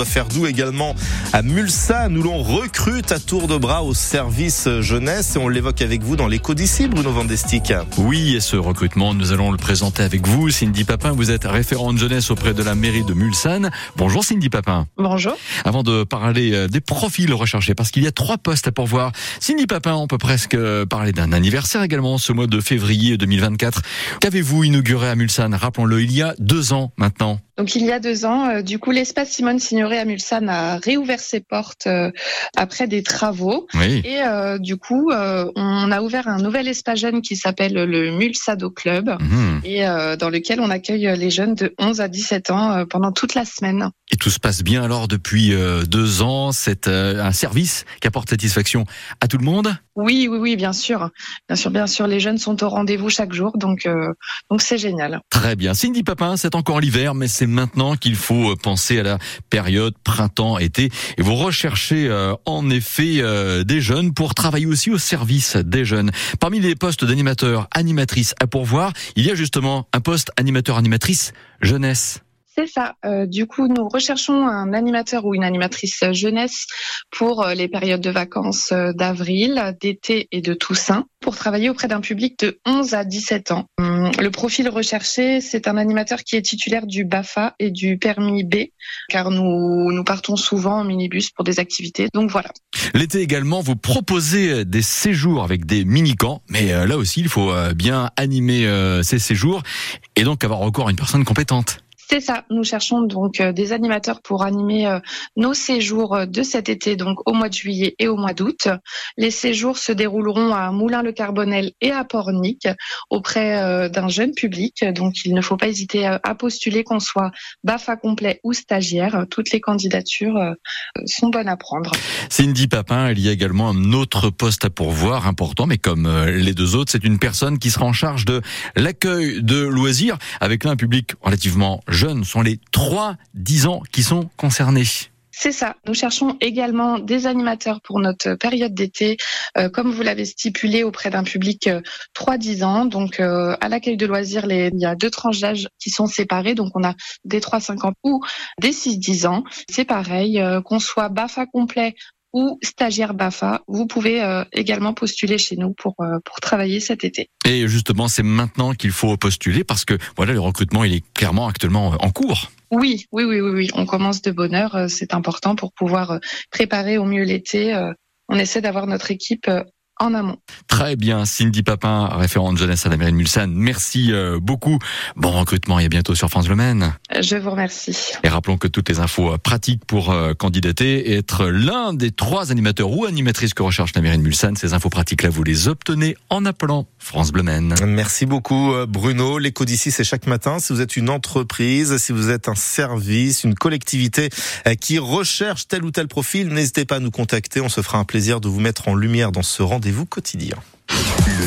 doit faire doux également à Mulsanne où l'on recrute à tour de bras au service jeunesse et on l'évoque avec vous dans l'écho d'ici, Bruno Vandestick. Oui, et ce recrutement, nous allons le présenter avec vous. Cindy Papin, vous êtes référente jeunesse auprès de la mairie de Mulsanne. Bonjour Cindy Papin. Bonjour. Avant de parler euh, des profils recherchés, parce qu'il y a trois postes à pourvoir. Cindy Papin, on peut presque parler d'un anniversaire également ce mois de février 2024. Qu'avez-vous inauguré à Mulsanne? Rappelons-le, il y a deux ans maintenant. Donc il y a deux ans, euh, du coup l'espace Simone Signoret à Mulsanne a réouvert ses portes euh, après des travaux. Oui. Et euh, du coup, euh, on a ouvert un nouvel espace jeune qui s'appelle le Mulsado Club Mhm. et dans lequel on accueille les jeunes de 11 à 17 ans pendant toute la semaine. Tout se passe bien alors depuis euh, deux ans. C'est euh, un service qui apporte satisfaction à tout le monde. Oui, oui, oui, bien sûr, bien sûr, bien sûr. Les jeunes sont au rendez-vous chaque jour, donc euh, donc c'est génial. Très bien. Cindy Papin, c'est encore l'hiver, mais c'est maintenant qu'il faut euh, penser à la période printemps-été. Et vous recherchez euh, en effet euh, des jeunes pour travailler aussi au service des jeunes. Parmi les postes d'animateur, animatrice à pourvoir, il y a justement un poste animateur-animatrice jeunesse. C'est ça. Euh, du coup, nous recherchons un animateur ou une animatrice jeunesse pour euh, les périodes de vacances euh, d'avril, d'été et de Toussaint pour travailler auprès d'un public de 11 à 17 ans. Hum, Le profil recherché, c'est un animateur qui est titulaire du BAFA et du permis B, car nous, nous partons souvent en minibus pour des activités. Donc voilà. L'été également, vous proposez des séjours avec des mini-camps, mais là aussi, il faut bien animer ces séjours et donc avoir encore une personne compétente. C'est ça. Nous cherchons donc euh, des animateurs pour animer euh, nos séjours euh, de cet été, donc au mois de juillet et au mois d'août. Les séjours se dérouleront à Moulin-le-Carbonel et à Pornic auprès d'un jeune public. Donc il ne faut pas hésiter à postuler qu'on soit BAFA complet ou stagiaire. Toutes les candidatures sont bonnes à prendre. Cindy Papin, il y a également un autre poste à pourvoir important, mais comme les deux autres, c'est une personne qui sera en charge de l'accueil de loisirs avec là un public relativement jeune. Sont les 3-10 ans qui sont concernés. C'est ça. Nous cherchons également des animateurs pour notre période d'été, euh, comme vous l'avez stipulé, auprès d'un public euh, 3-10 ans. Donc, euh, à l'accueil de loisirs, il y a deux tranches d'âge qui sont séparées. Donc, on a des 3-5 ans ou des 6-10 ans. C'est pareil, euh, qu'on soit BAFA complet ou stagiaire BAFA, vous pouvez euh, également postuler chez nous pour, euh, pour travailler cet été. Et justement, c'est maintenant qu'il faut postuler parce que voilà, le recrutement, il est clairement actuellement en cours. Oui, oui, oui, oui, oui. On commence de bonne heure. euh, C'est important pour pouvoir euh, préparer au mieux l'été. euh, On essaie d'avoir notre équipe euh, en amont. Très bien, Cindy Papin, référente jeunesse à la mairie de Mulsanne. Merci euh, beaucoup. Bon recrutement et à bientôt sur France Le Maine. Je vous remercie. Et rappelons que toutes les infos euh, pratiques pour euh, candidater et être l'un des trois animateurs ou animatrices que recherche la mairie de Mulsanne, ces infos pratiques-là, vous les obtenez en appelant France Bleu. Merci beaucoup euh, Bruno. L'écho d'ici c'est chaque matin. Si vous êtes une entreprise, si vous êtes un service, une collectivité qui recherche tel ou tel profil, n'hésitez pas à nous contacter. On se fera un plaisir de vous mettre en lumière dans ce rendez-vous quotidien.